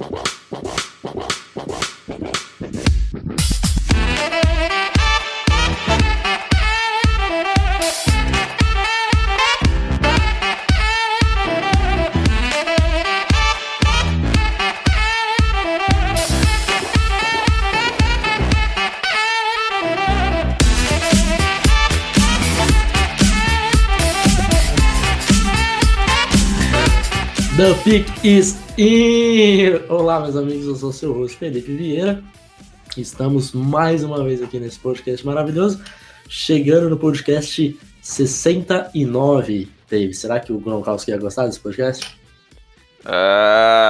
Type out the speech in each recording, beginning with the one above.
Wow. The Pick is in! Olá, meus amigos, eu sou o seu host Felipe Vieira. Estamos mais uma vez aqui nesse podcast maravilhoso, chegando no podcast 69. Dave, será que o Gronkowski ia gostar desse podcast? Ah,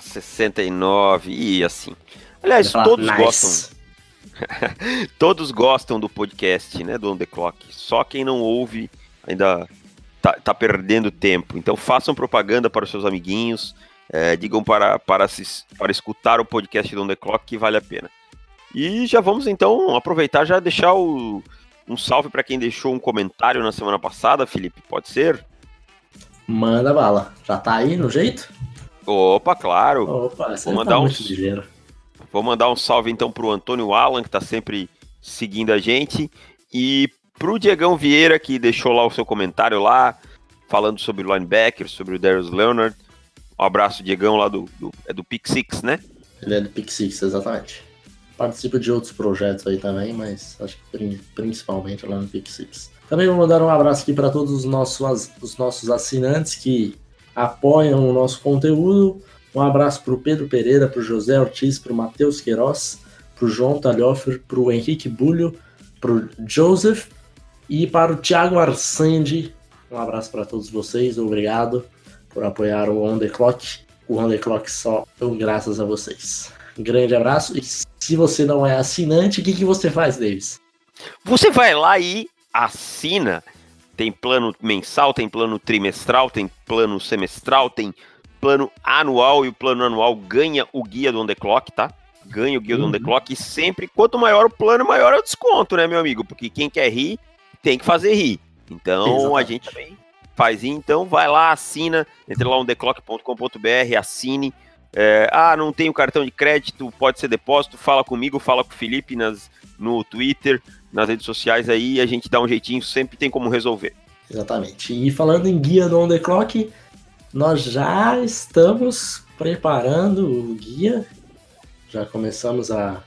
69, e assim. Aliás, todos nice. gostam. todos gostam do podcast, né, do On The Clock. Só quem não ouve ainda tá, tá perdendo tempo. Então façam propaganda para os seus amiguinhos, é, digam para, para, se, para escutar o podcast do On The Clock que vale a pena. E já vamos então aproveitar já deixar o, um salve para quem deixou um comentário na semana passada, Felipe, pode ser? Manda bala. Já tá aí no jeito? Opa, claro. Opa, Vou mandar tá um, ligeiro. Vou mandar um salve então pro Antônio Alan, que tá sempre seguindo a gente. E pro Diegão Vieira, que deixou lá o seu comentário lá, falando sobre o linebacker, sobre o Darius Leonard. Um abraço, Diegão, lá do, do, é do Pick Six, né? Ele é do Pick Six, exatamente. Participa de outros projetos aí também, mas acho que principalmente lá no Pick Six. Também vou mandar um abraço aqui para todos os nossos, os nossos assinantes que apoiam o nosso conteúdo. Um abraço para o Pedro Pereira, para o José Ortiz, para o Matheus Queiroz, para o João Talhofer, para o Henrique Bulho, para o Joseph e para o Thiago Arsandi, um abraço para todos vocês, obrigado por apoiar o On The Clock. O On The Clock só graças a vocês. Um grande abraço. E se você não é assinante, o que, que você faz, Davis? Você vai lá e assina. Tem plano mensal, tem plano trimestral, tem plano semestral, tem plano anual e o plano anual ganha o guia do On The Clock, tá? Ganha o guia uhum. do On The uhum. Clock e sempre, quanto maior o plano, maior é o desconto, né, meu amigo? Porque quem quer rir tem que fazer rir. Então Exatamente. a gente faz então, vai lá, assina, entre lá no theclock.com.br, assine. É, ah, não tenho cartão de crédito, pode ser depósito, fala comigo, fala com o Felipe nas, no Twitter, nas redes sociais aí, a gente dá um jeitinho, sempre tem como resolver. Exatamente. E falando em guia do On The Clock, nós já estamos preparando o guia, já começamos a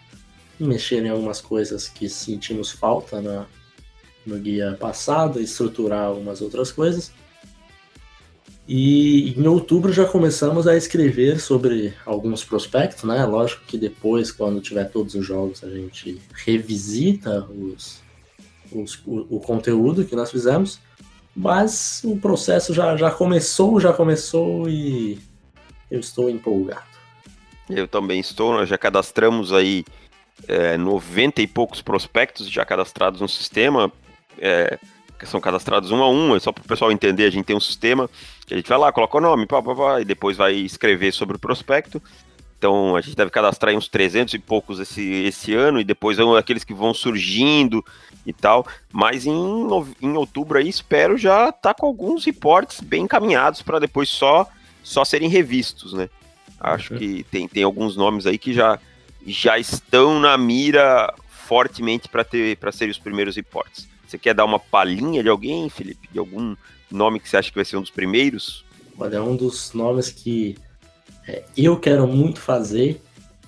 mexer em algumas coisas que sentimos falta na, no guia passado, estruturar algumas outras coisas. E em outubro já começamos a escrever sobre alguns prospectos, né? Lógico que depois, quando tiver todos os jogos, a gente revisita os, os o, o, conteúdo que nós fizemos. Mas o processo já, já começou, já começou e eu estou empolgado. Eu também estou, nós já cadastramos aí é, 90 e poucos prospectos já cadastrados no sistema é, que são cadastrados um a um, é só para o pessoal entender, a gente tem um sistema que a gente vai lá, coloca o nome, pá, pá, pá, e depois vai escrever sobre o prospecto. Então a gente deve cadastrar uns 300 e poucos esse, esse ano, e depois aqueles que vão surgindo e tal. Mas em, em outubro aí espero já estar tá com alguns reportes bem encaminhados para depois só, só serem revistos, né? Acho uhum. que tem, tem alguns nomes aí que já, já estão na mira fortemente para ter para serem os primeiros reportes. Você quer dar uma palhinha de alguém, Felipe? De algum nome que você acha que vai ser um dos primeiros? Olha, é um dos nomes que é, eu quero muito fazer,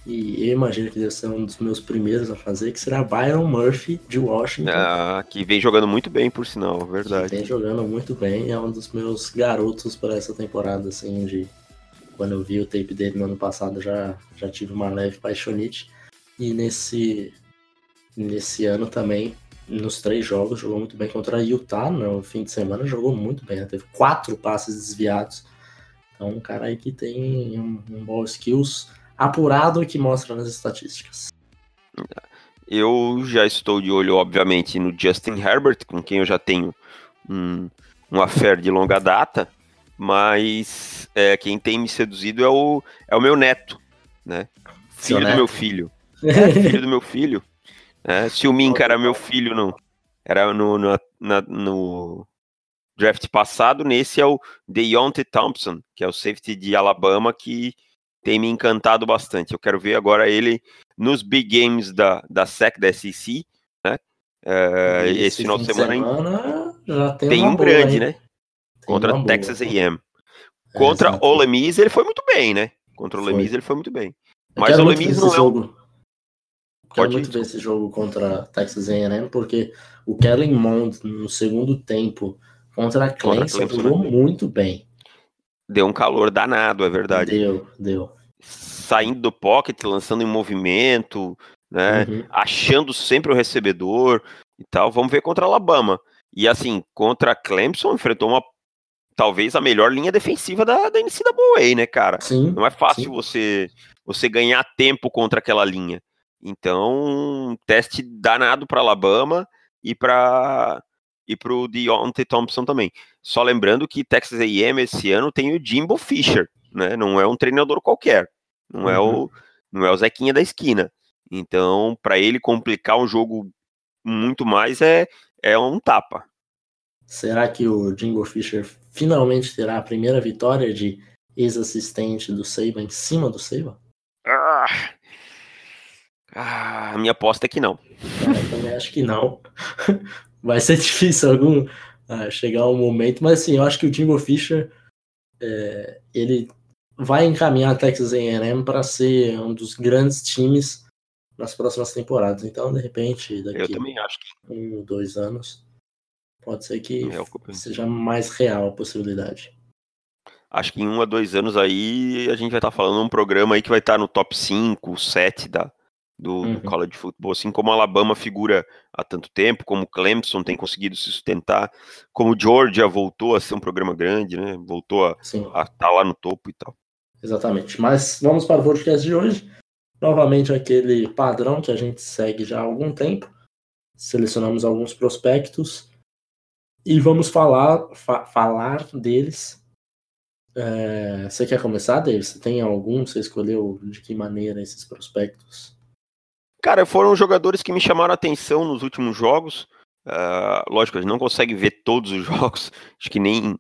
e eu imagino que deve ser um dos meus primeiros a fazer, que será Byron Murphy, de Washington. Ah, que vem jogando muito bem, por sinal, verdade. Que vem jogando muito bem, é um dos meus garotos para essa temporada, assim, de... Quando eu vi o tape dele no ano passado, já, já tive uma leve paixonite. E nesse, nesse ano também nos três jogos, jogou muito bem contra a Utah no fim de semana, jogou muito bem, né? teve quatro passes desviados. Então, um cara aí que tem um, um bom skills apurado que mostra nas estatísticas. Eu já estou de olho, obviamente, no Justin Herbert, com quem eu já tenho um, um affair de longa data, mas é, quem tem me seduzido é o, é o meu neto, né? Filho do meu filho. É, filho do meu filho. É, se o Minka era meu filho, não. Era no, no, na, no draft passado, nesse é o Deontay Thompson, que é o safety de Alabama, que tem me encantado bastante. Eu quero ver agora ele nos big games da, da SEC, da SEC, né? Uh, esse, esse final de semana, semana tem, tem um boa, grande, hein? né? Contra Texas. A&M. Contra É, o Lemis, ele foi muito bem, né? Contra o. Lemis, ele foi muito bem. Mas quero o Lemis esse não é um... Quero Pode muito ir, ver esse jogo contra Texas A&M, porque o Kellen Mond, no segundo tempo, contra a Clemson, né? jogou muito bem. Deu um calor danado, é verdade. Deu, deu. Saindo do pocket, lançando em movimento, né? Uhum. achando sempre o recebedor e tal. Vamos ver contra a Alabama. E assim, contra a Clemson, enfrentou uma talvez a melhor linha defensiva da, da NCAA, né, cara? Sim, Não é fácil sim. você você ganhar tempo contra aquela linha. Então, teste danado para Alabama e para e pro Deontay Thompson também. Só lembrando que Texas A&M esse ano tem o Jimbo Fisher, né? Não é um treinador qualquer. Não é Uhum. o não é o Zequinha da esquina. Então, para ele complicar o jogo muito mais é é um tapa. Será que o Jingo Fisher finalmente terá a primeira vitória de ex-assistente do Saban em cima do Saban? Ah, Ah, a minha aposta é que não. Eu também acho que não. Vai ser difícil algum ah, chegar um momento, mas assim, eu acho que o Jimbo Fisher é, ele vai encaminhar a Texas A&M para ser um dos grandes times nas próximas temporadas. Então, de repente, daqui que um ou dois anos, pode ser que é seja mais real a possibilidade. acho que em um a dois anos aí a gente vai estar falando um programa aí que vai estar no top 5, 7 da, do, do Uhum. college football, assim como Alabama figura há tanto tempo, como o Clemson tem conseguido se sustentar, como o Georgia voltou a ser um programa grande, né? Voltou a estar lá no topo e tal. Exatamente. Mas vamos para o podcast de hoje. Novamente aquele padrão que a gente segue já há algum tempo. Selecionamos alguns prospectos e vamos falar fa- falar deles. É, você quer começar, David? Você tem algum? Você escolheu de que maneira esses prospectos? Cara, foram jogadores que me chamaram a atenção nos últimos jogos. Ah, lógico, a gente não consegue ver todos os jogos, acho que nem,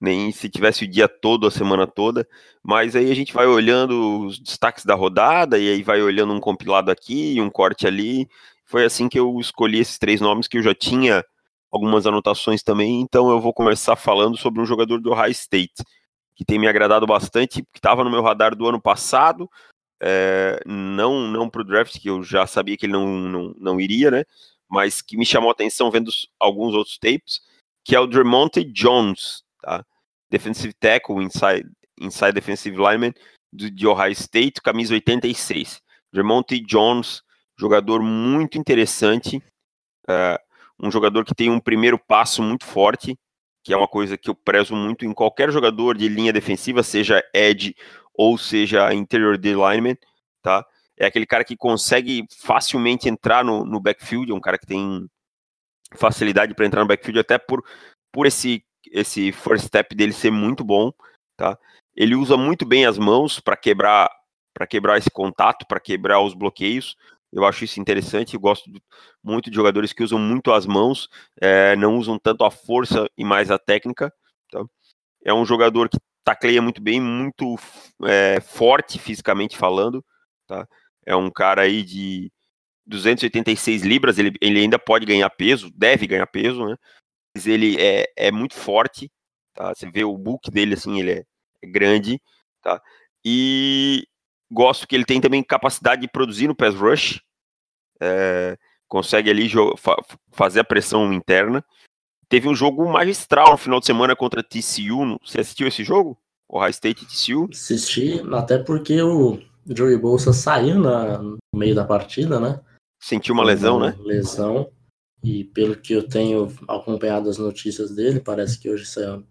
nem se tivesse o dia todo, a semana toda, mas aí a gente vai olhando os destaques da rodada, e aí vai olhando um compilado aqui, um corte ali. Foi assim que eu escolhi esses três nomes que eu já tinha algumas anotações também, então eu vou começar falando sobre um jogador do Ohio State, que tem me agradado bastante, que estava no meu radar do ano passado, é, não não para o draft, que eu já sabia que ele não, não, não iria, né? Mas que me chamou a atenção vendo alguns outros tapes, que é o Dremonte Jones, tá? Defensive tackle, inside, inside defensive lineman do, de Ohio State, camisa 86. Dremonte Jones, jogador muito interessante, é, um jogador que tem um primeiro passo muito forte, que é uma coisa que eu prezo muito em qualquer jogador de linha defensiva, seja edge ou seja interior de lineman, tá? É aquele cara que consegue facilmente entrar no, no backfield, é um cara que tem facilidade para entrar no backfield até por, por esse esse first step dele ser muito bom, tá? Ele usa muito bem as mãos para quebrar para quebrar esse contato, para quebrar os bloqueios. Eu acho isso interessante. Eu gosto muito de jogadores que usam muito as mãos, é, não usam tanto a força e mais a técnica. Tá? É um jogador que tacleia muito bem, muito é, forte fisicamente falando. Tá? É um cara aí de 286 libras, ele, ele ainda pode ganhar peso, deve ganhar peso, né? Mas ele é, é muito forte, tá? Você vê o book dele, assim, ele é, é grande, tá? E gosto que ele tem também capacidade de produzir no pass rush, é, consegue ali fa- fazer a pressão interna. Teve um jogo magistral no final de semana contra TCU. Você assistiu esse jogo? Ohio State e TCU? Assisti, até porque o Joey Bolsa saiu na- no meio da partida, né? Sentiu uma lesão, né? Lesão. E pelo que eu tenho acompanhado as notícias dele, parece que hoje saiu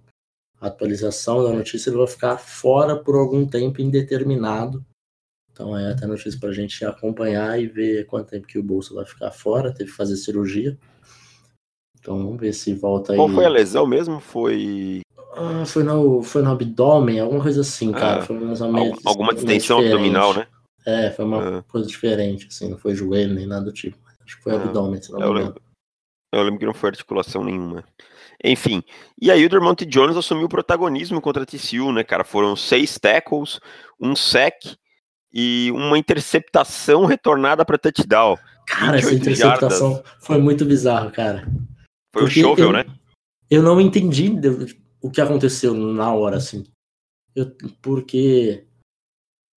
a atualização da notícia, ele vai ficar fora por algum tempo indeterminado. Então é até notícia pra gente acompanhar e ver quanto tempo que o Bolsa vai ficar fora, teve que fazer cirurgia. Então vamos ver se volta aí. Qual foi a lesão mesmo? Foi Ah, foi, no, foi no abdômen, alguma coisa assim, cara. Ah, foi al- alguma meio distensão abdominal, né? É, foi uma Ah. coisa diferente, assim, não foi joelho nem nada do tipo. Acho que foi Ah, abdômen, se não Eu me lembro, engano. eu lembro que não foi articulação nenhuma. Enfim. E aí o Dermonte Jones assumiu o protagonismo contra TCU, né, cara? Foram seis tackles, um sec e uma interceptação retornada para touchdown. Cara, essa interceptação jardas. foi muito bizarro, cara. Foi o shovel, né? Eu não entendi o que aconteceu na hora, assim. Eu, porque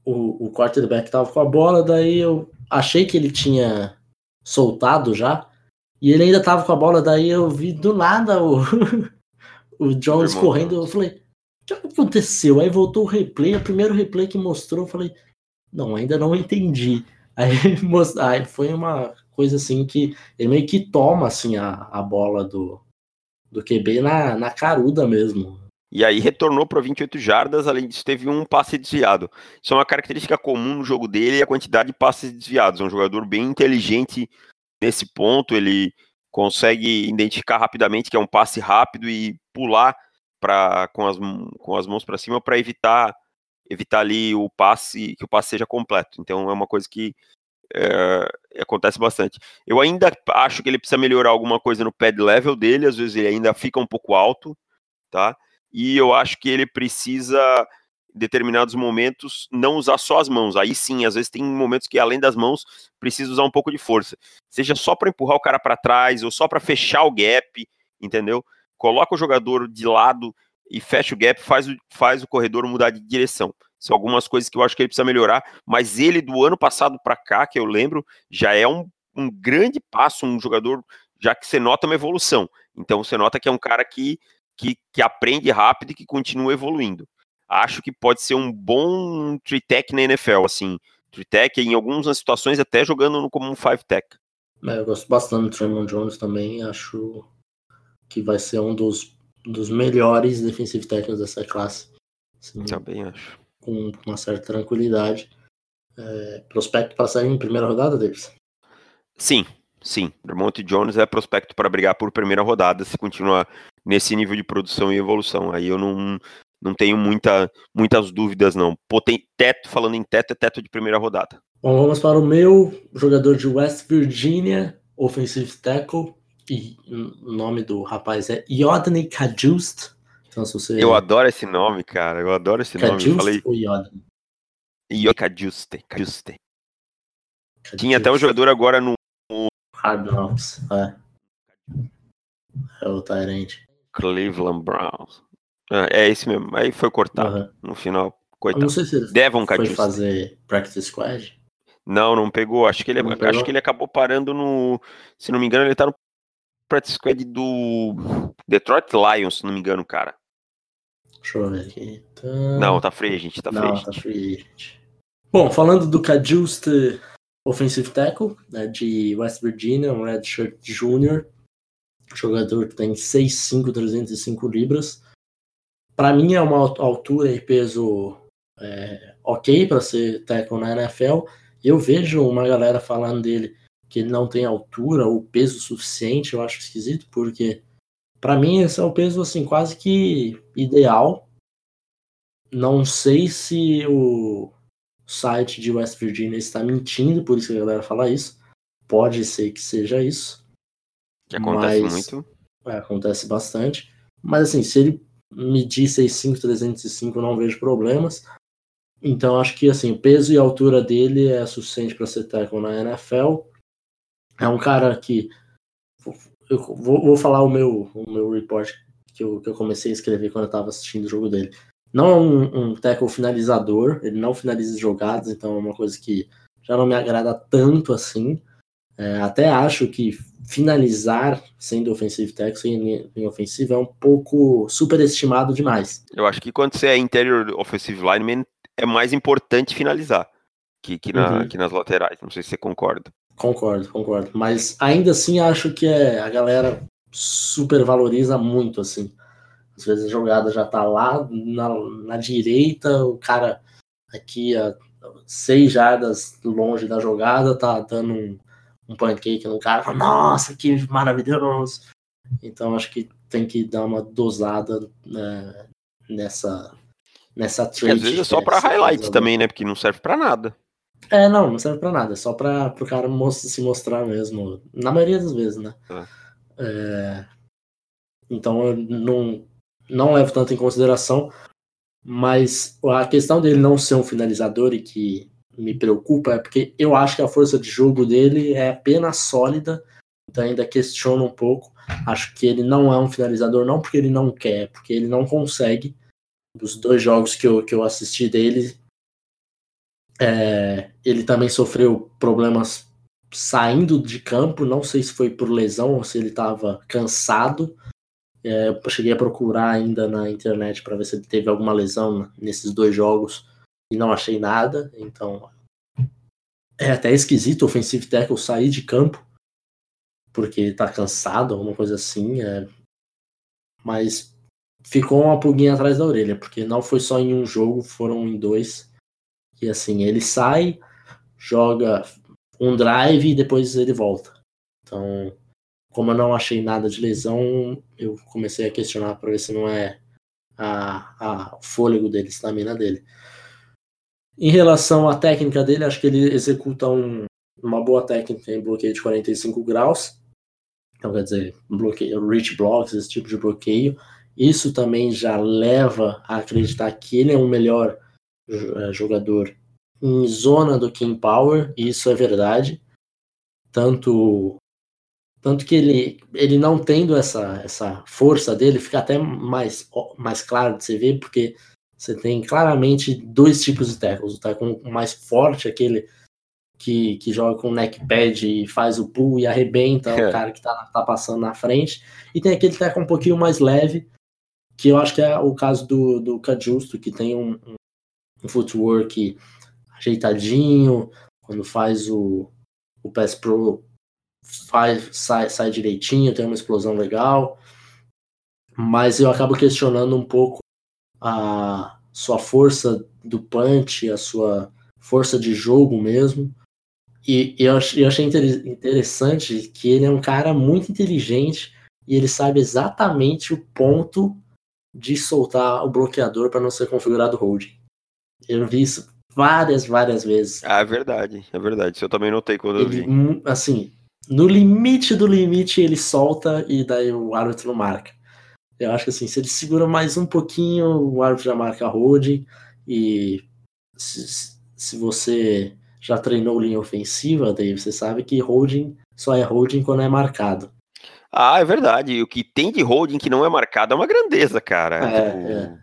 o, o quarterback tava com a bola, daí eu achei que ele tinha soltado já, e ele ainda tava com a bola, daí eu vi do nada o, o Jones correndo, eu falei, o que aconteceu? Aí voltou o replay, o primeiro replay que mostrou, eu falei, não, ainda não entendi. Aí, aí foi uma coisa assim que ele meio que toma assim a, a bola do, do QB na, na caruda mesmo. E aí retornou para 28 jardas, além disso teve um passe desviado. Isso é uma característica comum no jogo dele, a quantidade de passes desviados. É um jogador bem inteligente nesse ponto, ele consegue identificar rapidamente que é um passe rápido e pular para com as, com as mãos para cima para evitar evitar ali o passe que o passe seja completo. Então é uma coisa que é, acontece bastante. Eu ainda acho que ele precisa melhorar alguma coisa no pad level dele, às vezes ele ainda fica um pouco alto, tá? E eu acho que ele precisa, em determinados momentos, não usar só as mãos. Aí sim, às vezes tem momentos que além das mãos precisa usar um pouco de força, seja só para empurrar o cara para trás ou só para fechar o gap, entendeu? Coloca o jogador de lado e fecha o gap, faz o, faz o corredor mudar de direção. São algumas coisas que eu acho que ele precisa melhorar, mas ele do ano passado para cá, que eu lembro, já é um, um grande passo, um jogador, já que você nota uma evolução. Então você nota que é um cara que, que, que aprende rápido e que continua evoluindo. Acho que pode ser um bom tech na NFL, assim, tech em algumas situações até jogando como um five tech. É, eu gosto bastante do Tremon Jones também, acho que vai ser um dos, dos melhores defensive técnicos dessa classe. Sim. Também acho com uma certa tranquilidade. É, prospecto para sair em primeira rodada, Davis? Sim, sim. Vermont Jones é prospecto para brigar por primeira rodada se continuar nesse nível de produção e evolução. Aí eu não, não tenho muita, muitas dúvidas, não. Poten teto, falando em teto, é teto de primeira rodada. Bom, vamos para o meu jogador de West Virginia, offensive tackle. E o nome do rapaz é Yodney Kajust. Você... Eu adoro esse nome, cara. Eu adoro esse nome. Eu falei... ou Yoda? Yoda Juste. Tinha até um jogador agora no. Hard Knocks, é. É o Tyrant. Cleveland Browns. É, é esse mesmo. Aí foi cortado uhum. no final. Coitado. Eu não sei se Devon foi fazer Practice Squad. Não, não pegou. Acho que ele, acho que ele acabou parando no. Se não me engano, ele tá no practice squad do Detroit Lions, se não me engano, cara. Deixa eu ver aqui. Tá... Não, tá free, gente, tá não, free. Tá free, gente. Bom, falando do Cajuste Offensive Tackle, né, de West Virginia, um redshirt junior, jogador que tem 6'5", 305 libras. Para mim é uma altura e peso é, ok para ser tackle na NFL. Eu vejo uma galera falando dele que ele não tem altura ou peso suficiente, eu acho esquisito, porque para mim esse é o peso assim quase que ideal. Não sei se o site de West Virginia está mentindo, por isso que a galera fala isso. Pode ser que seja isso. Que acontece mas, muito. É, acontece bastante. Mas assim, se ele medir 6'5", 305, eu não vejo problemas. Então acho que assim, o peso e a altura dele é suficiente para ser tackle na NFL. É um cara que. Eu vou, vou falar o meu, o meu report que eu, que eu comecei a escrever quando eu estava assistindo o jogo dele. Não é um, um tackle finalizador, ele não finaliza jogadas, então é uma coisa que já não me agrada tanto assim. É, até acho que finalizar sendo offensive tackle em, em ofensivo é um pouco superestimado demais. Eu acho que quando você é interior offensive lineman é mais importante finalizar que, que, na, uhum. que nas laterais. Não sei se você concorda. Concordo, concordo. Mas ainda assim acho que é, a galera supervaloriza muito, assim. Às vezes a jogada já tá lá na, na direita, o cara aqui a seis jardas longe da jogada tá dando um, um pancake no cara, fala, nossa, que maravilhoso. Então acho que tem que dar uma dosada né, nessa nessa trade. às vezes é só para highlight também, né? Porque não serve para nada. É, não, não serve pra nada, é só pra, pro cara se mostrar mesmo. Na maioria das vezes, né? É. É... Então eu não, não levo tanto em consideração. Mas a questão dele não ser um finalizador e que me preocupa é porque eu acho que a força de jogo dele é apenas sólida, então ainda questiono um pouco. Acho que ele não é um finalizador, não porque ele não quer, porque ele não consegue. Dos dois jogos que eu, que eu assisti dele, é, ele também sofreu problemas saindo de campo. Não sei se foi por lesão ou se ele estava cansado. É, eu cheguei a procurar ainda na internet para ver se ele teve alguma lesão nesses dois jogos e não achei nada. Então é até esquisito o offensive tackle sair de campo porque tá cansado, alguma coisa assim. É... Mas ficou uma pulguinha atrás da orelha, porque não foi só em um jogo, foram em dois. E assim, ele sai, joga um drive e depois ele volta. Então, como eu não achei nada de lesão, eu comecei a questionar para ver se não é a, a, o fôlego dele, a estamina dele. Em relação à técnica dele, acho que ele executa um, uma boa técnica em bloqueio de 45 graus. Então, quer dizer, bloqueio, reach blocks, esse tipo de bloqueio. Isso também já leva a acreditar que ele é um melhor jogador em zona do que em power, e isso é verdade. Tanto tanto que ele, ele não tendo essa, essa força dele, fica até mais, mais claro de você ver, porque você tem claramente dois tipos de tackles. O tackle mais forte, aquele que, que joga com neck pad e faz o pull e arrebenta é. o cara que tá, tá passando na frente. E tem aquele tackle um pouquinho mais leve, que eu acho que é o caso do, do Cajusto, que tem um, um, um footwork ajeitadinho, quando faz o, o pass pro faz, sai, sai direitinho, tem uma explosão legal, mas eu acabo questionando um pouco a sua força do punch, a sua força de jogo mesmo. E eu, eu achei interessante que ele é um cara muito inteligente e ele sabe exatamente o ponto de soltar o bloqueador para não ser configurado holding. Eu vi isso várias, várias vezes. Ah, é verdade, é verdade. Isso eu também notei quando ele, eu vi. Assim, no limite do limite ele solta e daí o árbitro não marca. Eu acho que assim, se ele segura mais um pouquinho, o árbitro já marca holding e se, se você já treinou linha ofensiva, daí você sabe que holding só é holding quando é marcado. Ah, é verdade. E o que tem de holding que não é marcado é uma grandeza, cara. É, tipo, é.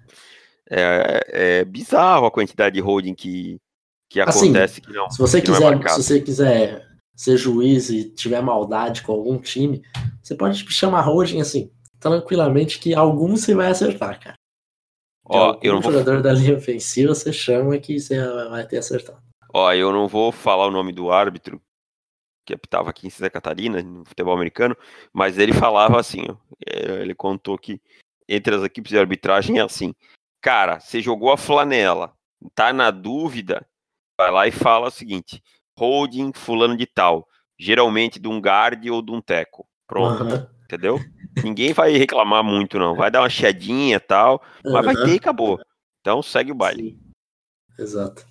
É, é bizarro a quantidade de holding que, que assim, acontece que não. Se você, quiser, não é se você quiser ser juiz e tiver maldade com algum time, você pode chamar holding assim, tranquilamente, que algum você vai acertar, cara. Ó, eu não vou... jogador da linha ofensiva você chama que você vai ter acertado. Ó, eu não vou falar o nome do árbitro que estava aqui em Santa Catarina, no futebol americano, mas ele falava assim, ó, é, ele contou que entre as equipes de arbitragem é assim, cara, você jogou a flanela, tá na dúvida, vai lá e fala o seguinte, holding fulano de tal, geralmente de um guard ou de um teco. Pronto, uhum. entendeu? Ninguém vai reclamar muito, não. Vai dar uma chiadinha e tal, uhum. mas vai ter e acabou. Então segue o baile. Sim. Exato.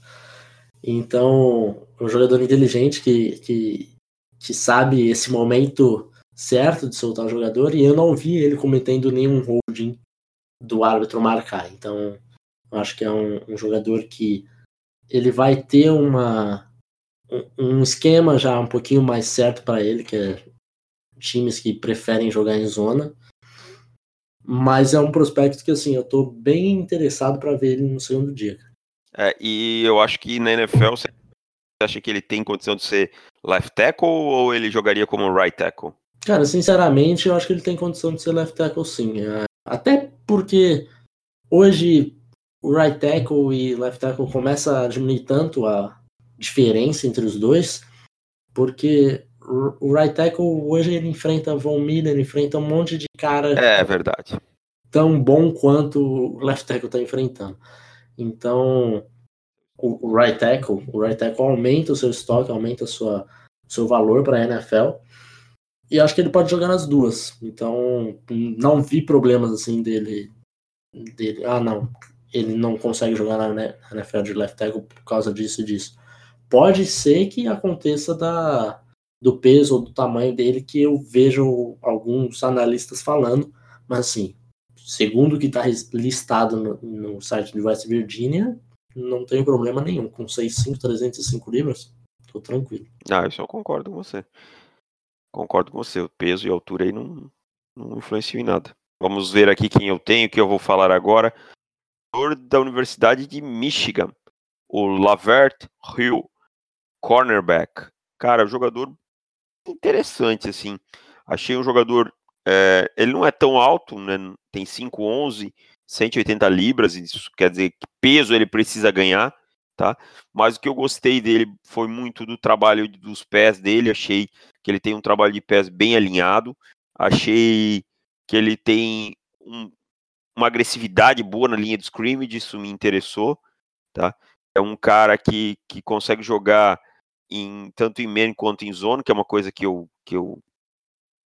Então, um jogador inteligente que, que, que sabe esse momento certo de soltar o jogador, e eu não vi ele cometendo nenhum holding do árbitro marcar. Então, eu acho que é um, um jogador que ele vai ter uma, um esquema já um pouquinho mais certo para ele, que é times que preferem jogar em zona. Mas é um prospecto que assim, eu tô bem interessado para ver ele no segundo dia. É, e eu acho que na NFL você acha que ele tem condição de ser left tackle ou ele jogaria como right tackle? Cara, sinceramente, eu acho que ele tem condição de ser left tackle sim. Até porque hoje o right tackle e left tackle começa a diminuir tanto a, diferença entre os dois, porque o right tackle hoje ele enfrenta Von Miller, enfrenta um monte de cara. É, é verdade. Tão bom quanto o left tackle está enfrentando. Então, o, o, right tackle, o right tackle aumenta o seu estoque, aumenta o sua, seu valor para a NFL. E acho que ele pode jogar nas duas. Então, não vi problemas assim dele dele. Ah, não, ele não consegue jogar na NFL de left tackle por causa disso e disso pode ser que aconteça da, do peso ou do tamanho dele que eu vejo alguns analistas falando, Mas assim, segundo o que está listado no, no, site de West Virginia, não tem problema nenhum. Com 6'5", 305 libras, tô tranquilo. Ah, isso eu concordo com você. Concordo com você. O peso e a altura aí não, não influenciam em nada. Vamos ver aqui quem eu tenho, que eu vou falar agora. Da Universidade de Michigan, o Lavert Hill, cornerback. Cara, jogador interessante, assim. Achei um jogador. É, ele não é tão alto, né? Tem 5'11, 180 libras, isso quer dizer que peso ele precisa ganhar, tá? Mas o que eu gostei dele foi muito do trabalho dos pés dele. Achei que ele tem um trabalho de pés bem alinhado. Achei que ele tem um, uma agressividade boa na linha de scrimmage, isso me interessou, tá? É um cara que, que consegue jogar em tanto em man quanto em zone, que é uma coisa que eu, que eu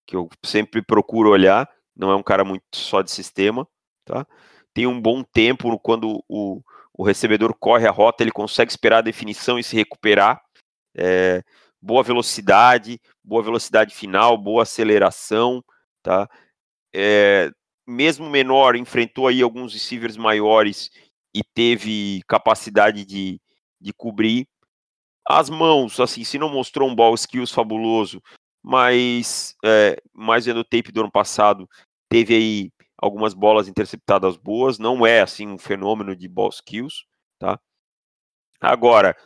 que eu sempre procuro olhar, não é um cara muito só de sistema, tá? Tem um bom tempo quando o, o recebedor corre a rota, ele consegue esperar a definição e se recuperar. É, boa velocidade, boa velocidade final, boa aceleração, tá? É, mesmo menor, enfrentou aí alguns receivers maiores e teve capacidade de, de cobrir. As mãos, assim, se não mostrou um ball skills fabuloso, mas é, mais vendo o tape do ano passado, teve aí algumas bolas interceptadas boas, não é assim um fenômeno de ball skills, tá? Agora,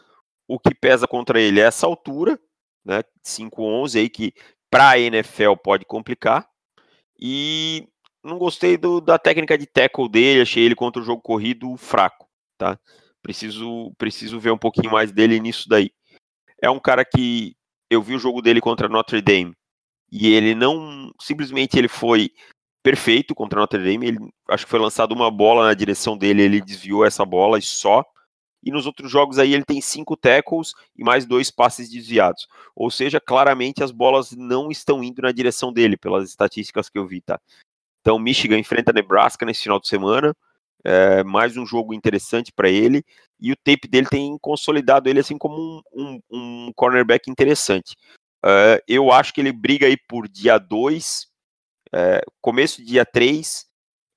o que pesa contra ele é essa altura, né? 5'11 aí que para a NFL pode complicar. E não gostei do, da técnica de tackle dele, achei ele contra o jogo corrido fraco, tá? Preciso preciso ver um pouquinho mais dele nisso daí. É um cara que eu vi o jogo dele contra Notre Dame e ele não simplesmente ele foi perfeito contra Notre Dame, ele acho que foi lançado uma bola na direção dele, ele desviou essa bola e só e nos outros jogos aí ele tem cinco tackles e mais dois passes desviados. Ou seja, claramente as bolas não estão indo na direção dele, pelas estatísticas que eu vi, tá? Então, Michigan enfrenta Nebraska nesse final de semana. É, mais um jogo interessante para ele. E o tape dele tem consolidado ele assim como um, um, um cornerback interessante. É, eu acho que ele briga aí por dia 2, é, começo do dia 3,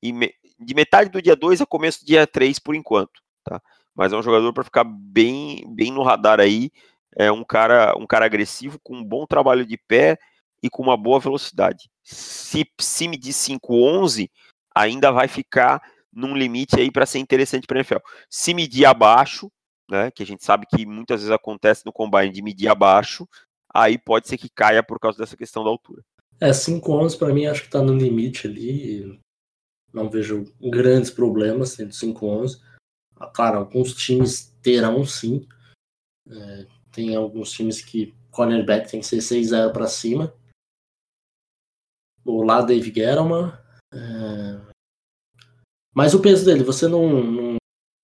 e me, de metade do dia 2 a começo do dia 3 por enquanto. Tá? mas é um jogador para ficar bem, bem no radar aí. É um cara, um cara agressivo, com um bom trabalho de pé e com uma boa velocidade. Se, se medir 5'11, ainda vai ficar num limite aí para ser interessante para NFL. Se medir abaixo, né, que a gente sabe que muitas vezes acontece no combine de medir abaixo, aí pode ser que caia por causa dessa questão da altura. É, 5'11 para mim acho que está no limite ali. Não vejo grandes problemas entre 5'11. Claro, alguns times terão sim. É, tem alguns times que cornerback tem que ser 6-0 para cima. O lá Dave Gettleman. É... Mas o peso dele, você não, não,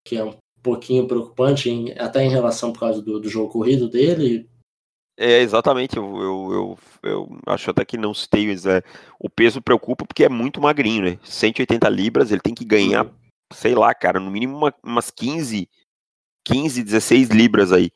que é um pouquinho preocupante, em, até em relação por causa do, do jogo corrido dele. É, exatamente, eu, eu, eu, eu acho até que não citei, é, o peso preocupa porque é muito magrinho, né? 180 libras, ele tem que ganhar uhum sei lá, cara, no mínimo uma, umas 15, 15, 16 libras aí,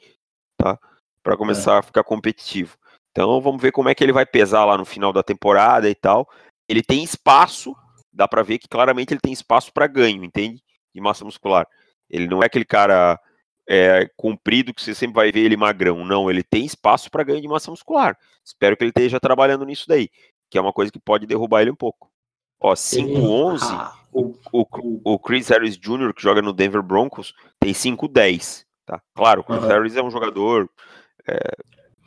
tá? Para começar é. a ficar competitivo. Então vamos ver como é que ele vai pesar lá no final da temporada e tal. Ele tem espaço, dá para ver que claramente ele tem espaço para ganho, entende? De massa muscular. Ele não é aquele cara é, comprido que você sempre vai ver ele magrão. Não, ele tem espaço para ganho de massa muscular. Espero que ele esteja trabalhando nisso daí, que é uma coisa que pode derrubar ele um pouco. Ó, 5'11, ah, o, o, o Chris Harris Jr., que joga no Denver Broncos, tem 5'10, tá? Claro, o Chris uhum. Harris é um jogador é,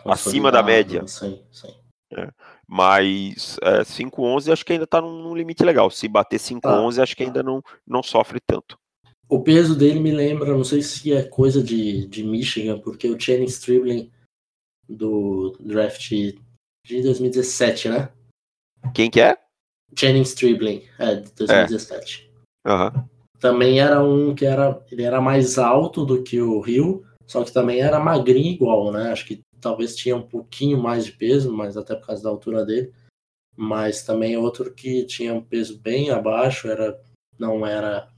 acima da média. Sim, sim. É, mas é, 5'11 acho que ainda tá num, num, limite legal. Se bater 5'11 ah, acho que ainda não, não sofre tanto. O peso dele me lembra, não sei se é coisa de, de Michigan, porque o Channing Stribling do draft de 2017, né? Quem que é? Channing Stribling, é, de 2017. É. Uhum. Também era um que era. Ele era mais alto do que o Rio, só que também era magrinho igual, né? Acho que talvez tinha um pouquinho mais de peso, mas até por causa da altura dele. Mas também outro que tinha um peso bem abaixo, era não era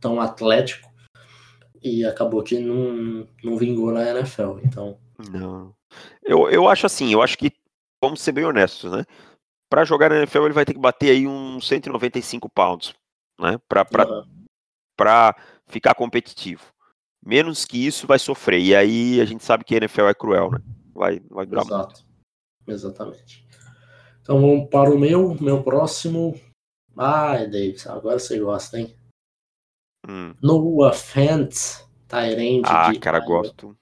tão atlético e acabou que não, não vingou na NFL. Então. Não. Eu, eu acho assim, eu acho que, vamos ser bem honestos, né? para jogar na NFL ele vai ter que bater aí uns 195 pounds, né? Para uhum. ficar competitivo. Menos que isso vai sofrer. E aí a gente sabe que a NFL é cruel, né? Vai, vai durar Exato. muito. Exatamente. Então vamos para o meu, meu próximo. Ai, Davis, agora você gosta, hein? Hum. No offense, Tyrande. Ah, cara, gosto.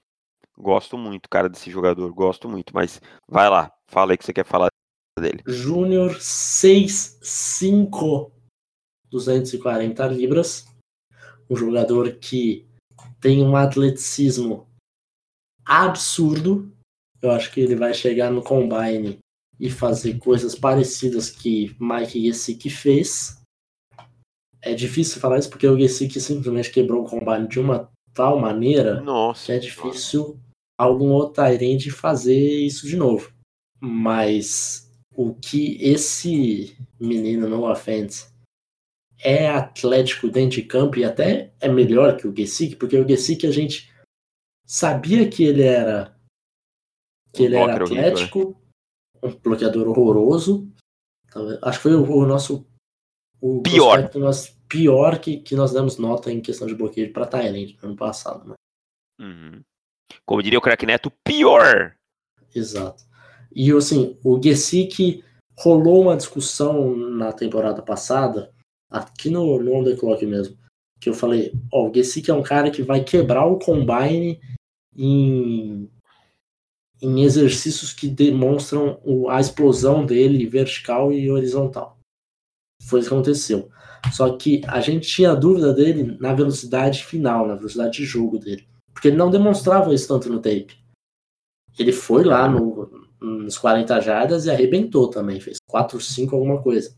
Gosto muito, cara, desse jogador. Gosto muito, mas vai lá. Fala aí que você quer falar dele. Júnior 6'5", 240 libras. Um jogador que tem um atleticismo absurdo. Eu acho que ele vai chegar no combine e fazer coisas parecidas que Mike Gesicki fez. É difícil falar isso porque o Gesicki simplesmente quebrou o combine de uma tal maneira Nossa, que é difícil algum outro Tyrande fazer isso de novo. Mas o que esse menino no offense é atlético dentro de campo e até é melhor que o Gesicki, porque o Gesicki a gente sabia que ele era que um ele era atlético, horrível, né? um bloqueador horroroso. Acho que foi o, o nosso o pior, nosso pior que, que nós demos nota em questão de bloqueio para Thailand no ano passado, né? Uhum. Como diria o craque Neto, pior. Exato. E assim, o Gesicki rolou uma discussão na temporada passada, aqui no, no On The Clock mesmo, que eu falei, ó, o Gesicki é um cara que vai quebrar o combine em, em exercícios que demonstram a explosão dele vertical e horizontal. Foi isso que aconteceu. Só que a gente tinha dúvida dele na velocidade final, na velocidade de jogo dele. Porque ele não demonstrava isso tanto no tape. Ele foi lá no, nos 40 jardas e arrebentou também, fez 4, 5, alguma coisa.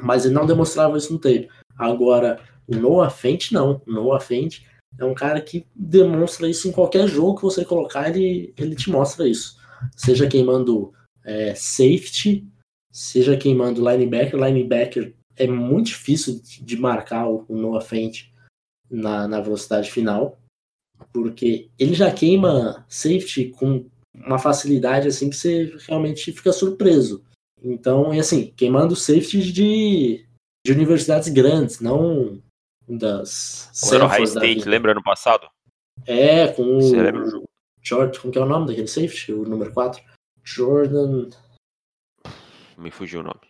Mas ele não demonstrava isso no tape. Agora, o Noah Fent não. O Noah Fent é um cara que demonstra isso em qualquer jogo que você colocar, ele, ele te mostra isso. Seja queimando é, safety, seja queimando linebacker. Linebacker é muito difícil de marcar o, o Noah Fent na, na velocidade final, porque ele já queima safety com uma facilidade assim que você realmente fica surpreso. Então, é assim, queimando safety de, de universidades grandes, não das. Era High State, lembra ano passado? É, com Você o. lembra o jogo? George, como que é o nome daquele safety? O número 4? Jordan. Me fugiu o nome.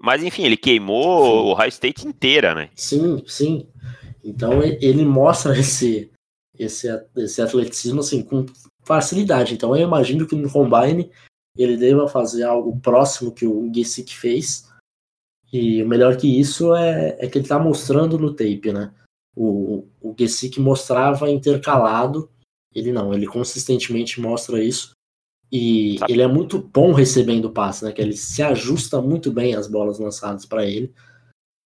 Mas enfim, ele queimou sim. o High State inteira, né? Sim, sim. Então ele mostra esse, esse, esse atleticismo assim, com facilidade. Então eu imagino que no Combine ele deva fazer algo próximo que o Gesick fez. E o melhor que isso é, é que ele está mostrando no tape, né? O, o Gesick mostrava intercalado, ele não, ele consistentemente mostra isso. E Sabe. ele é muito bom recebendo passe, né? Que ele se ajusta muito bem às bolas lançadas para ele.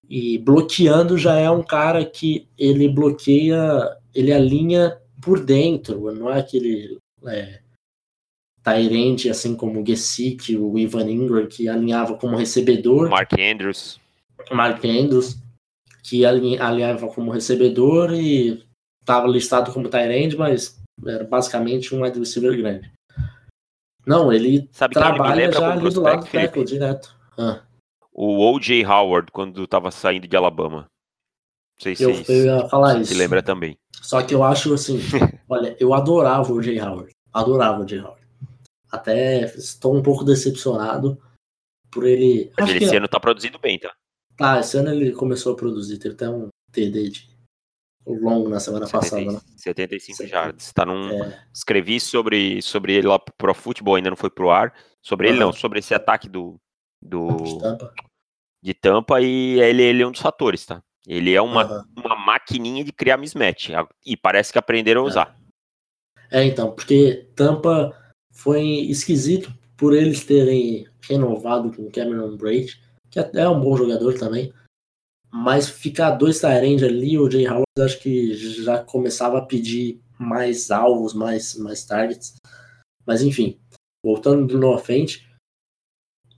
E bloqueando já é um cara que ele bloqueia, ele alinha por dentro, não é aquele é, Tyrande, assim como o Gesick, o Ivan Ingram, que alinhava como recebedor. Mark Andrews. Mark Andrews, que alinhava como recebedor e estava listado como Tyrande, mas era basicamente um wide receiver grande. Não, ele Sabe trabalha ele já ali do lado do tackle, direto. Ah. O O.J. Howard, quando estava saindo de Alabama. Não sei se eu, eu ia falar isso. Se lembra também. Só que eu acho assim, olha, eu adorava o O.J. Howard. Adorava o O.J. Howard. Até estou um pouco decepcionado por ele. Mas ele esse ano tá produzindo bem, tá? Tá, esse ano ele começou a produzir, teve até um TD de longo na semana 70, passada, né? 75 jardas. Tá num. É... Escrevi sobre, sobre ele lá pro futebol, ainda não foi pro ar. Sobre uhum. ele não, sobre esse ataque do. do de tampa. De tampa e ele, ele é um dos fatores, tá? Ele é uma, uhum. uma maquininha de criar mismatch. E parece que aprenderam a usar. É. é, então, porque tampa foi esquisito por eles terem renovado com Cameron Braid, que é um bom jogador também. Mas ficar dois Tyrande ali, o Jay Howard acho que já começava a pedir mais alvos, mais, mais targets. Mas enfim, voltando do No Offense,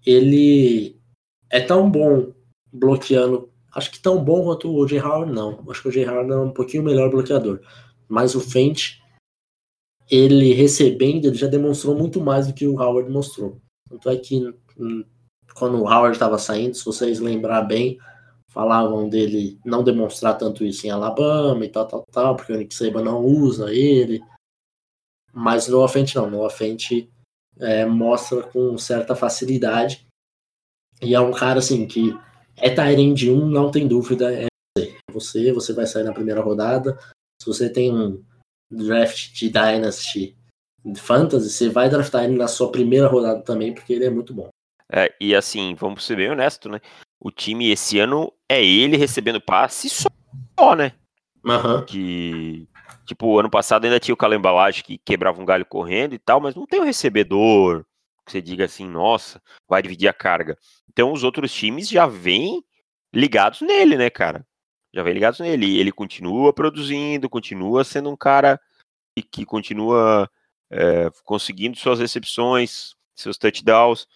ele é tão bom bloqueando. Acho que tão bom quanto o Jay Howard, não. Acho que o Jay Howard é um pouquinho melhor bloqueador. Mas o Fent, ele recebendo, ele já demonstrou muito mais do que o Howard mostrou. Tanto é que hum, quando o Howard estava saindo, se vocês lembrar bem, falavam dele não demonstrar tanto isso em Alabama e tal, tal, tal, porque o Nick Saban não usa ele. Mas no Offense não, no Offense é, mostra com certa facilidade. E é um cara assim que é Tyrande 1, não tem dúvida, é você. Você vai sair na primeira rodada. Se você tem um draft de Dynasty Fantasy, você vai draftar ele na sua primeira rodada também, porque ele é muito bom. É, e assim, vamos ser bem honestos, né? O time esse ano é ele recebendo passe só, né? Uhum. Que, tipo, ano passado ainda tinha o Calembalage que quebrava um galho correndo e tal, mas não tem o recebedor que você diga assim, nossa, vai dividir a carga. Então os outros times já vêm ligados nele, né, cara? Já vem ligados nele. Ele continua produzindo, continua sendo um cara que, que continua é, conseguindo suas recepções, seus touchdowns.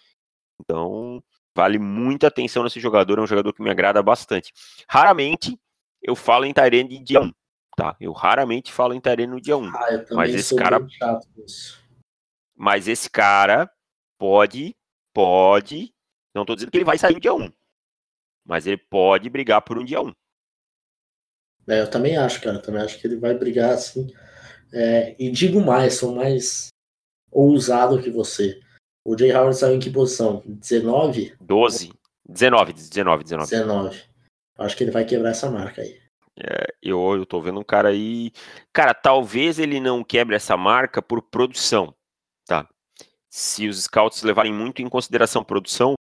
Então, vale muita atenção nesse jogador, é um jogador que me agrada bastante. Raramente eu falo em Tyrene dia 1, tá? Eu raramente falo em Tyrene no dia 1. Ah, mas esse cara Mas esse cara pode pode, não estou dizendo que ele vai sair no dia 1, mas ele pode brigar por um dia 1. É, eu também acho, cara. Eu também acho que ele vai brigar assim. É, e digo mais, sou mais ousado que você. O Jay Howard saiu em que posição? 19? 12. 19, 19, 19. 19. Acho que ele vai quebrar essa marca aí. É, eu, eu tô vendo um cara aí. Cara, talvez ele não quebre essa marca por produção, tá? Se os scouts levarem muito em consideração produção.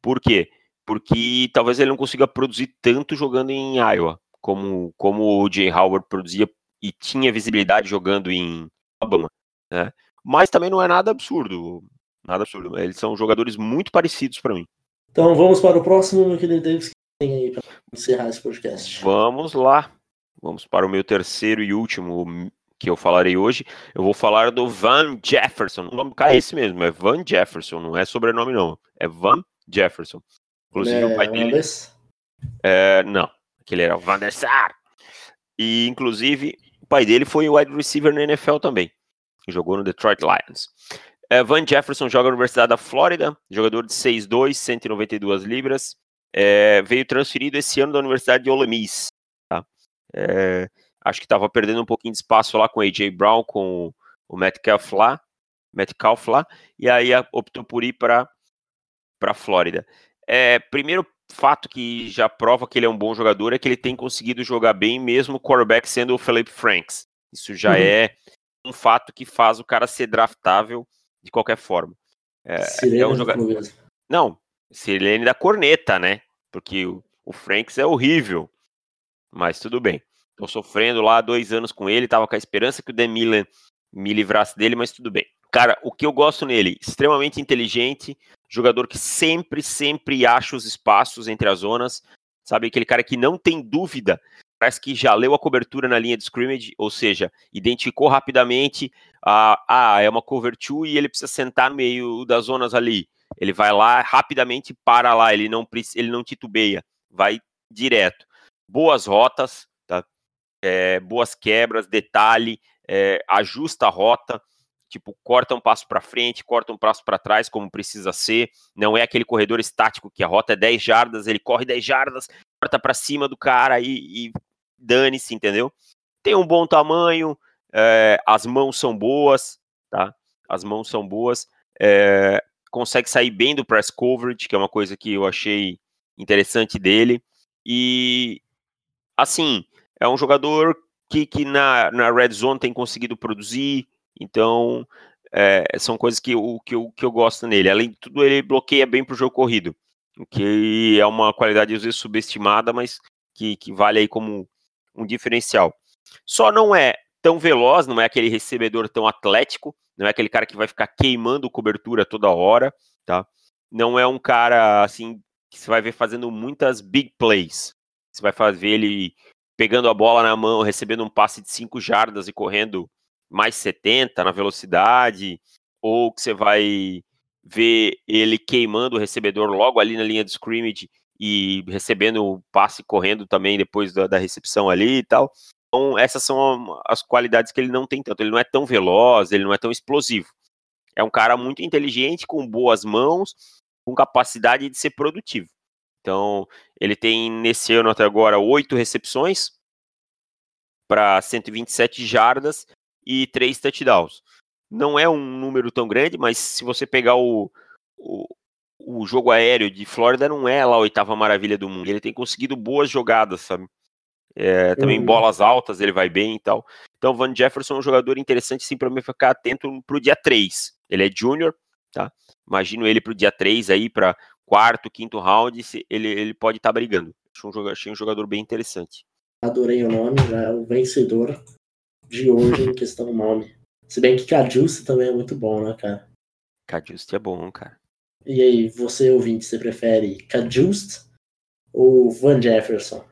Por quê? Porque talvez ele não consiga produzir tanto jogando em Iowa, como, como o Jay Howard produzia e tinha visibilidade jogando em Alabama, né? Mas também não é nada absurdo, nada absurdo. Eles são jogadores muito parecidos para mim. Então vamos para o próximo, meu querido Davis, que tem aí para encerrar esse podcast. Vamos lá. Vamos para o meu terceiro e último que eu falarei hoje. Eu vou falar do Van Jefferson. O nome é esse mesmo, é Van Jefferson, não é sobrenome não. É Van Jefferson. Inclusive é, o pai dele. É, não, aquele era Van der Sar. E inclusive pai dele foi wide receiver na NFL também. Jogou no Detroit Lions. É, Van Jefferson joga na Universidade da Flórida, jogador de 6'2", 192 libras. É, veio transferido esse ano da Universidade de Ole Miss. Tá? É, acho que estava perdendo um pouquinho de espaço lá com o A.J. Brown, com o Metcalf lá, Metcalf lá, e aí optou por ir para a Flórida. É, primeiro fato que já prova que ele é um bom jogador é que ele tem conseguido jogar bem, mesmo o quarterback sendo o Philip Franks. Isso já uhum. é um fato que faz o cara ser draftável de qualquer forma. É, é um jogador. Não, Sirene da corneta, né? Porque o, o Franks é horrível. Mas tudo bem. Tô sofrendo lá dois anos com ele, tava com a esperança que o Demilan me livrasse dele, mas tudo bem. Cara, o que eu gosto nele, extremamente inteligente, jogador que sempre, sempre acha os espaços entre as zonas, sabe? Aquele cara que não tem dúvida, parece que já leu a cobertura na linha de scrimmage, ou seja, identificou rapidamente, ah, ah é uma cover two e ele precisa sentar no meio das zonas ali. Ele vai lá rapidamente para lá, ele não, ele não titubeia, vai direto. Boas rotas, tá? É, boas quebras, detalhe, é, ajusta a rota, tipo, corta um passo para frente, corta um passo para trás, como precisa ser. Não é aquele corredor estático que a rota é 10 jardas, ele corre 10 jardas, corta para cima do cara e, e dane-se, entendeu? Tem um bom tamanho, é, as mãos são boas, tá? As mãos são boas, é, consegue sair bem do press coverage, que é uma coisa que eu achei interessante dele. E, assim, é um jogador que, que na, na red zone tem conseguido produzir, então, é, são coisas que, o, que, eu, que eu gosto nele. Além de tudo, ele bloqueia bem para o jogo corrido, o que é uma qualidade às vezes subestimada, mas que, que vale aí como um diferencial. Só não é tão veloz, não é aquele recebedor tão atlético, não é aquele cara que vai ficar queimando cobertura toda hora, tá? Não é um cara assim que você vai ver fazendo muitas big plays. Você vai fazer ele pegando a bola na mão, recebendo um passe de 5 jardas e correndo mais 70 na velocidade, ou que você vai ver ele queimando o recebedor logo ali na linha de scrimmage e recebendo o passe correndo também depois da, da, recepção ali e tal. Então, essas são as qualidades que ele não tem tanto. Ele não é tão veloz, ele não é tão explosivo. É um cara muito inteligente, com boas mãos, com capacidade de ser produtivo. Então, ele tem nesse ano até agora oito recepções para 127 jardas e três touchdowns. Não é um número tão grande, mas se você pegar o, o, o jogo aéreo de Flórida, não é lá a oitava maravilha do mundo. Ele tem conseguido boas jogadas, sabe? É, também uhum. bolas altas, ele vai bem e tal. Então, Van Jefferson é um jogador interessante, sim, para mim ficar atento pro dia 3. Ele é júnior, tá? Imagino ele pro dia 3 aí, para quarto, quinto round, ele, ele pode estar tá brigando. Achei um, jogador, achei um jogador bem interessante. Adorei o nome, já é o vencedor de hoje em questão nome. Se bem que Cajuste também é muito bom, né, cara? Cajuste é bom, cara. E aí, você ouvinte, você prefere Cajuste ou Van Jefferson?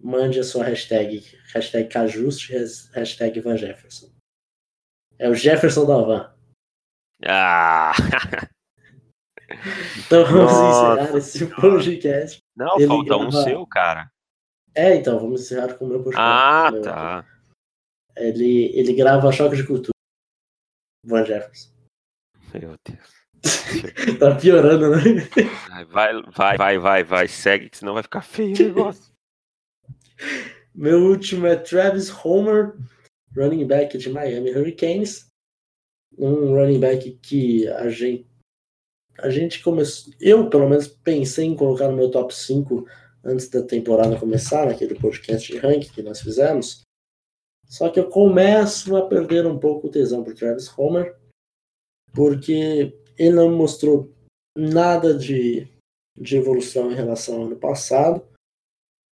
Mande a sua hashtag, hashtag Cajuste, hashtag Van Jefferson. É o Jefferson da Van. Ah! Então vamos Nossa, encerrar esse podcast. Não, Ele falta grava... um seu, cara. É, então, vamos encerrar com o meu podcast. Ah, meu... tá. Ele, ele grava Choque de Cultura. Van Jefferson. Meu Deus. tá piorando, né? Vai, vai, vai, vai, vai. Segue, que senão vai ficar feio o negócio. Meu último é Travis Homer, running back de Miami Hurricanes. Um running back que a gente, a gente começou. Eu, pelo menos, pensei em colocar no meu top 5 antes da temporada começar, naquele podcast de ranking que nós fizemos. Só que eu começo a perder um pouco o tesão por Travis Homer, porque ele não mostrou nada de, de evolução em relação ao ano passado.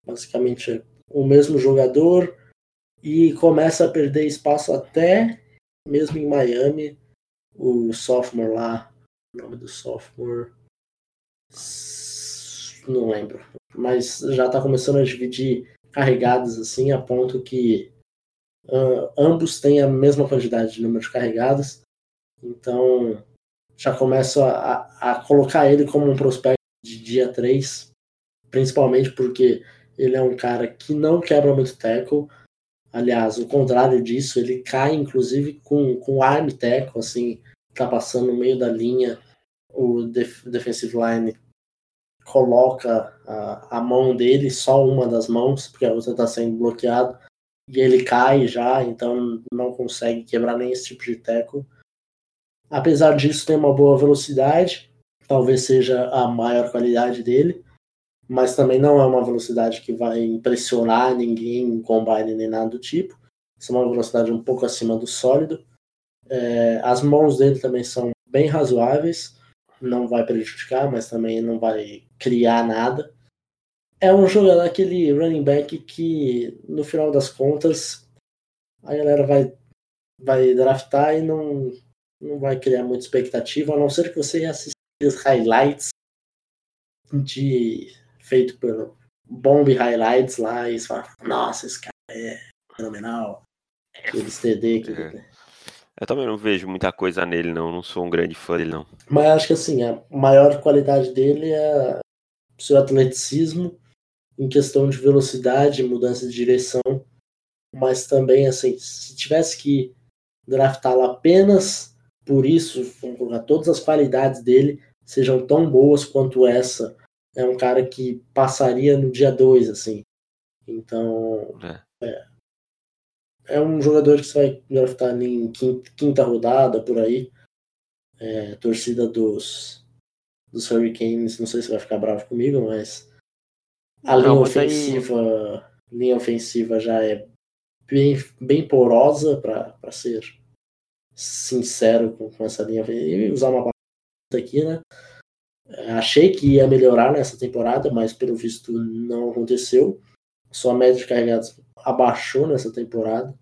Basicamente é o mesmo jogador e começa a perder espaço até mesmo em Miami. O sophomore lá, o nome do sophomore, não lembro, mas já está começando a dividir carregadas assim a ponto que uh, ambos têm a mesma quantidade de número de carregadas. Então já começo a, a, colocar ele como um prospecto de dia 3, principalmente porque ele é um cara que não quebra muito tackle. Aliás, o contrário disso, ele cai inclusive com, com arm tackle, assim, tá passando no meio da linha, o def, defensive line coloca a, a mão dele, só uma das mãos, porque a outra está sendo bloqueada, e ele cai já, então não consegue quebrar nem esse tipo de tackle. Apesar disso, tem uma boa velocidade, talvez seja a maior qualidade dele, mas também não é uma velocidade que vai impressionar ninguém em combine nem nada do tipo. Isso é uma velocidade um pouco acima do sólido. É, as mãos dele também são bem razoáveis, não vai prejudicar, mas também não vai criar nada. É um jogador, aquele running back que, no final das contas, a galera vai, vai draftar e não, não vai criar muita expectativa, a não ser que você assista os highlights de feito pelo Bomb Highlights lá e você fala, nossa, esse cara é fenomenal. Aqueles TD que é. Eu também não vejo muita coisa nele, não. Não sou um grande fã dele, não. Mas acho que assim, a maior qualidade dele é o seu atleticismo em questão de velocidade, mudança de direção. Mas também, assim, se tivesse que draftá-lo apenas por isso, vamos colocar todas as qualidades dele sejam tão boas quanto essa. É um cara que passaria no dia 2, assim. Então, é. é. é. um jogador que você vai draftar em quinta, quinta rodada, por aí. É, torcida dos, dos Hurricanes, não sei se vai ficar bravo comigo, mas a linha ofensiva, aí... linha ofensiva já é bem, bem porosa para ser sincero com, com essa linha e usar uma aqui, né? Achei que ia melhorar nessa temporada, mas pelo visto não aconteceu. Só a média de carregados abaixou nessa temporada.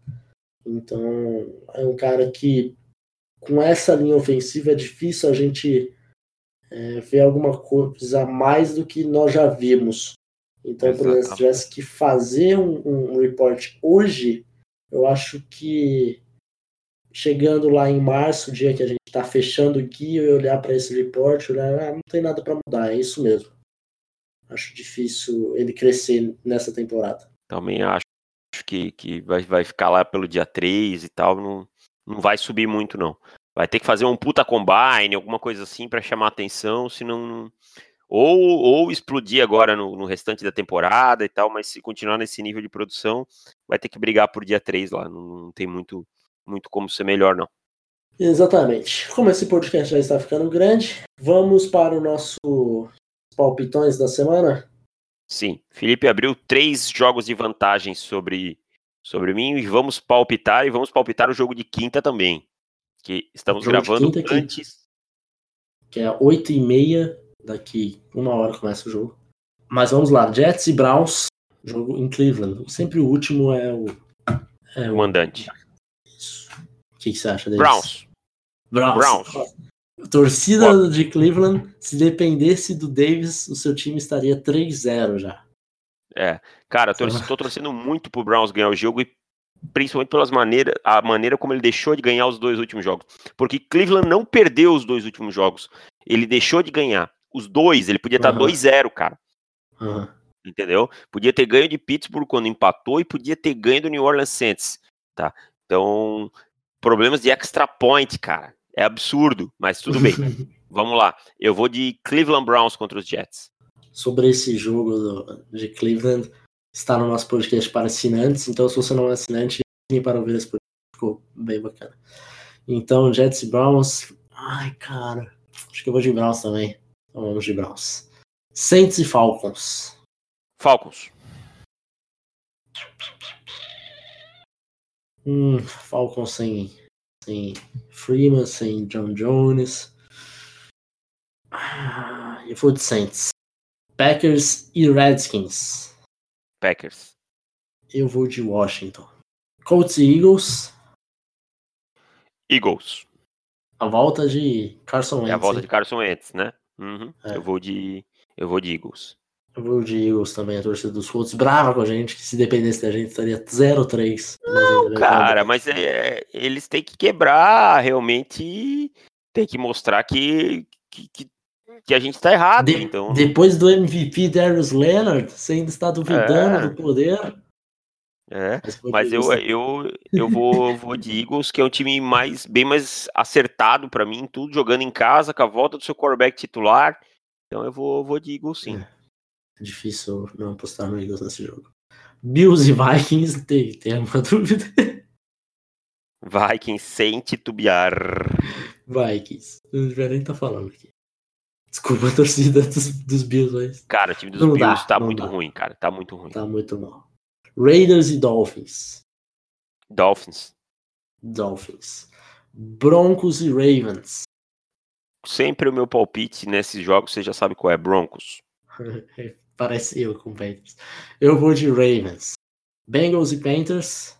Então é um cara que com essa linha ofensiva é difícil a gente é, ver alguma coisa a mais do que nós já vimos. Então, por exemplo, se tivesse que fazer um, um report hoje, eu acho que chegando lá em março, o dia que a gente está fechando o guia, e olhar para esse report, olhar, ah, não tem nada para mudar, é isso mesmo. Acho difícil ele crescer nessa temporada. Também acho que, que vai, vai ficar lá pelo dia 3 e tal, não, não vai subir muito não. Vai ter que fazer um puta combine, alguma coisa assim para chamar atenção, senão ou, ou explodir agora no, no, restante da temporada e tal, mas se continuar nesse nível de produção, vai ter que brigar por dia 3 lá. Não, não tem muito, muito como ser melhor, não. Exatamente. Como esse podcast já está ficando grande, vamos para o nosso palpitões da semana? Sim. Felipe abriu três jogos de vantagem sobre, sobre mim e vamos palpitar e vamos palpitar o jogo de quinta também. Que estamos gravando antes. Que é 8 e meia, daqui uma hora começa o jogo. Mas vamos lá, Jets e Browns, jogo em Cleveland. Sempre o último é o. É o mandante. O que, que você acha deles? Browns. Browns. Browns. Torcida de Cleveland, se dependesse do Davis, o seu time estaria 3-0 já. É, cara, tô, tô torcendo muito pro Browns ganhar o jogo e principalmente pelas maneiras, a maneira como ele deixou de ganhar os dois últimos jogos. Porque Cleveland não perdeu os dois últimos jogos. Ele deixou de ganhar os dois, ele podia estar uhum. 2-0, cara. Uhum. Entendeu? Podia ter ganho de Pittsburgh quando empatou e podia ter ganho do New Orleans Saints, tá? Então, problemas de extra point, cara. É absurdo, mas tudo bem. Vamos lá. Eu vou de Cleveland Browns contra os Jets. Sobre esse jogo do, de Cleveland, está no nosso podcast para assinantes. Então, se você não é assinante, vem para ouvir esse podcast. Ficou bem bacana. Então, Jets e Browns. Ai, cara. Acho que eu vou de Browns também. Então, vamos de Browns. Saints e Falcons. Falcons. Hum, Falcons sem sem Freeman, sem John Jones. Ah, eu vou de Saints. Packers e Redskins. Packers. Eu vou de Washington. Colts e Eagles. Eagles. A volta de Carson Wentz. É a volta hein? de Carson Wentz, né? Uhum. É. Eu vou de eu vou de Eagles. Eu vou de Eagles também, a torcida dos Colts brava com a gente, que se dependesse da gente estaria 0-3. Não, cara, mas é, eles têm que quebrar realmente, tem que mostrar que, que, que, que a gente está errado. De, então... Depois do MVP Darius Leonard, você ainda está duvidando é. do poder. É, mas eu, eu, eu vou, vou de Eagles, que é um time mais, bem mais acertado para mim, tudo jogando em casa, com a volta do seu quarterback titular. Então eu vou, vou de Eagles sim. É. Difícil não apostar no Eagles nesse jogo. Bills e Vikings, tem, tem alguma dúvida? Vikings sem titubear. Vikings. Não deveria nem estar tá falando aqui. Desculpa a torcida dos, dos Bills, mas. Cara, o time dos não Bills dá, tá muito dá. ruim, cara. Tá muito ruim. Tá muito mal. Raiders e Dolphins. Dolphins. Dolphins. Broncos e Ravens. Sempre o meu palpite nesses jogos, você já sabe qual é, Broncos. Parece eu com Panthers. Eu vou de Ravens. Bengals e Panthers.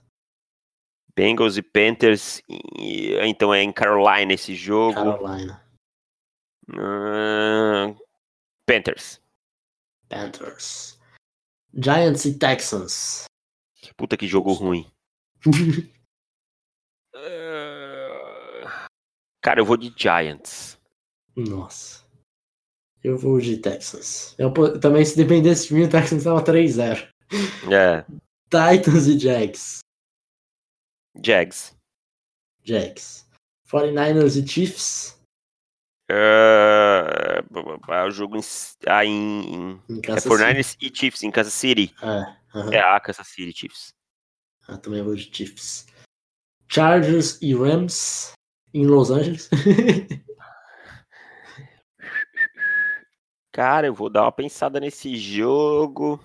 Bengals e Panthers. Então é em Carolina esse jogo. Carolina. Uh, Panthers. Panthers. Giants e Texans. Puta que jogo ruim. cara, eu vou de Giants. Nossa. Eu vou de Texas. Eu, também, se dependesse de mim, o Texans estava 3-0. É. Titans e Jags. Jags. Jags. 49ers e Chiefs. Uh, o jogo em, ah, em, em é 49ers e Chiefs em Kansas City. É, uh -huh. é a Kansas City Chiefs. Ah, também vou de Chiefs. Chargers e Rams em Los Angeles. Cara, eu vou dar uma pensada nesse jogo.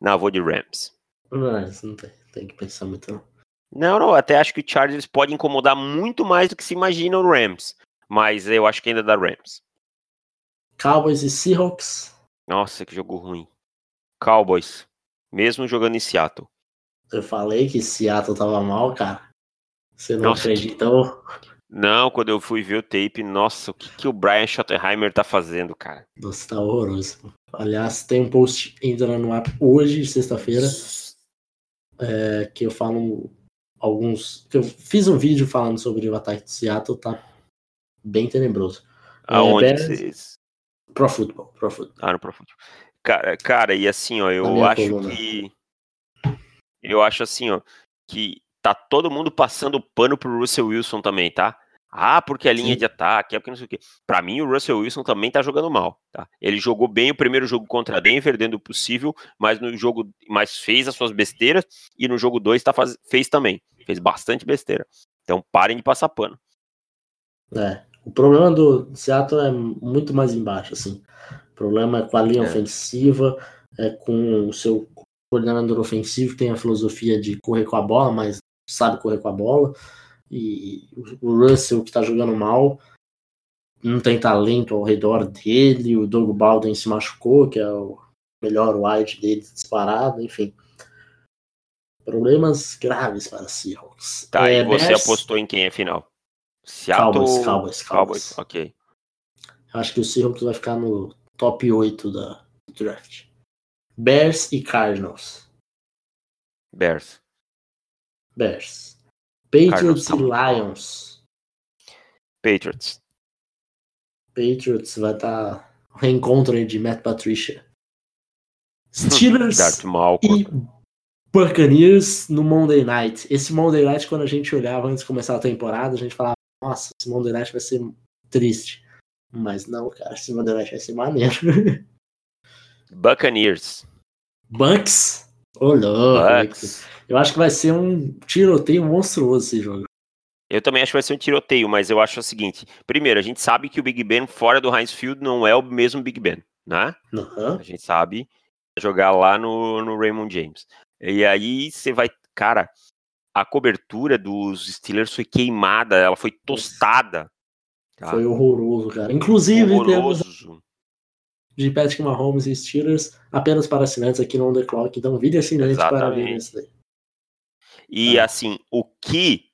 Não, vou de Rams. Não, não tem, tem que pensar muito não. Não, não, até acho que o Chargers pode incomodar muito mais do que se imagina o Rams. Mas eu acho que ainda dá Rams. Cowboys e Seahawks. Nossa, que jogo ruim. Cowboys. Mesmo jogando em Seattle. Eu falei que Seattle tava mal, cara. Você não Nossa, acreditou? Que... Não, quando eu fui ver o tape, nossa, o que, que o Brian Schottenheimer tá fazendo, cara? Nossa, tá horroroso. Aliás, tem um post entrando no ar hoje, sexta-feira, é, que eu falo alguns. que eu fiz um vídeo falando sobre o ataque de Seattle, tá bem tenebroso. É, Aonde é, vocês? Pro Football, Pro Football. Ah, no Pro Football. Cara, cara e assim, ó, eu acho coluna. que. Eu acho assim, ó, que tá todo mundo passando pano pro Russell Wilson também, tá? Ah, porque a linha Sim. de ataque, é porque não sei o quê. Pra mim, o Russell Wilson também tá jogando mal, tá? Ele jogou bem o primeiro jogo contra a Denver, dentro do possível, mas no jogo, mas fez as suas besteiras, e no jogo 2 tá faz... fez também. Fez bastante besteira. Então parem de passar pano. É. O problema do Seattle é muito mais embaixo, assim. O problema é com a linha é. ofensiva, é com o seu coordenador ofensivo que tem a filosofia de correr com a bola, mas sabe correr com a bola e o Russell que está jogando mal não tem talento ao redor dele, o Doug Baldwin se machucou, que é o melhor wide dele disparado, enfim. Problemas graves para Seahawks. Tá, é, e você Bears... apostou em quem é final? Seattle... Cowboys, Cowboys, Cowboys. Cowboys. Ok. Eu acho que o Seahawks vai ficar no top 8 da draft. Bears e Cardinals. Bears. Bears. Patriots e Lions. Patriots. Patriots vai estar tá reencontro aí de Matt Patricia. Steelers e Buccaneers no Monday Night. Esse Monday Night, quando a gente olhava antes de começar a temporada, a gente falava, nossa, esse Monday Night vai ser triste. Mas não, cara, esse Monday Night vai ser maneiro. Buccaneers. Bucks? Oh. Eu acho que vai ser um tiroteio monstruoso esse jogo. Eu também acho que vai ser um tiroteio, mas eu acho o seguinte: primeiro, a gente sabe que o Big Ben fora do Heinz Field não é o mesmo Big Ben, né? Uhum. A gente sabe jogar lá no, no Raymond James. E aí você vai, cara, a cobertura dos Steelers foi queimada, ela foi tostada. Tá? Foi horroroso, cara. Inclusive, horroroso. temos de Patrick Mahomes e Steelers apenas para assinantes aqui no On The Clock. Então, vídeo assinante para ver isso daí. E é. assim, o que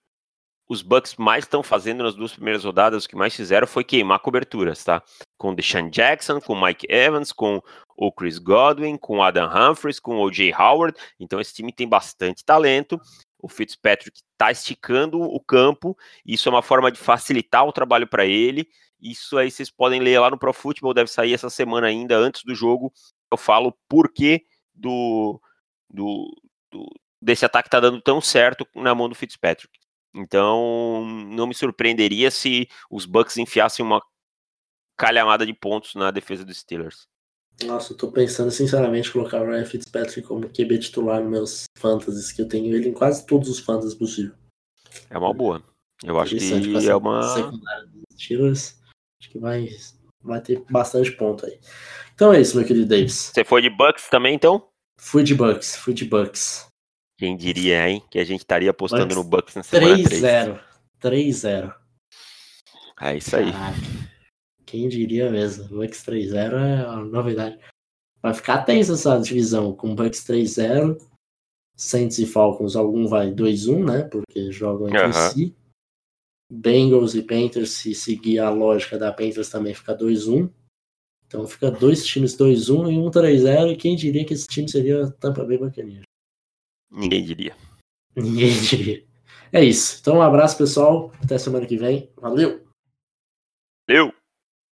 os Bucks mais estão fazendo nas duas primeiras rodadas, o que mais fizeram foi queimar coberturas, tá? Com o Deshaun Jackson, com o Mike Evans, com o Chris Godwin, com o Adam Humphries, com o O.J. Howard. Então esse time tem bastante talento. O Fitzpatrick está esticando o campo. Isso é uma forma de facilitar o trabalho para ele. Isso aí vocês podem ler lá no Pro Football, deve sair essa semana ainda, antes do jogo. Eu falo por que do, do, do, desse ataque tá dando tão certo na mão do Fitzpatrick. Então, não me surpreenderia se os Bucks enfiassem uma calhamada de pontos na defesa dos Steelers. Nossa, eu tô pensando sinceramente colocar o Ryan Fitzpatrick como QB titular nos meus fantasies, que eu tenho ele em quase todos os fantasies possíveis. É uma boa. Eu acho que é uma. Steelers, acho que vai, vai ter bastante ponto aí. Então é isso, meu querido Davis. Você foi de Bucks também, então? Fui de Bucks, fui de Bucks. Quem diria, hein? Que a gente estaria apostando Bucks no Bucks na semana 3-0. 3-0. É isso aí. Quem diria mesmo? Bucks 3-0 é uma novidade. Vai ficar tensa essa divisão com Bucks 3-0. Saints e Falcons, algum vai 2-1, né? Porque jogam entre uhum. si. Bengals e Panthers, se seguir a lógica da Panthers, também fica 2-1. Então fica dois times 2-1 e um 3-0. E quem diria que esse time seria Tampa Bay Buccaneers? Ninguém diria. Ninguém diria. É isso. Então, um abraço, pessoal. Até semana que vem. Valeu! Valeu!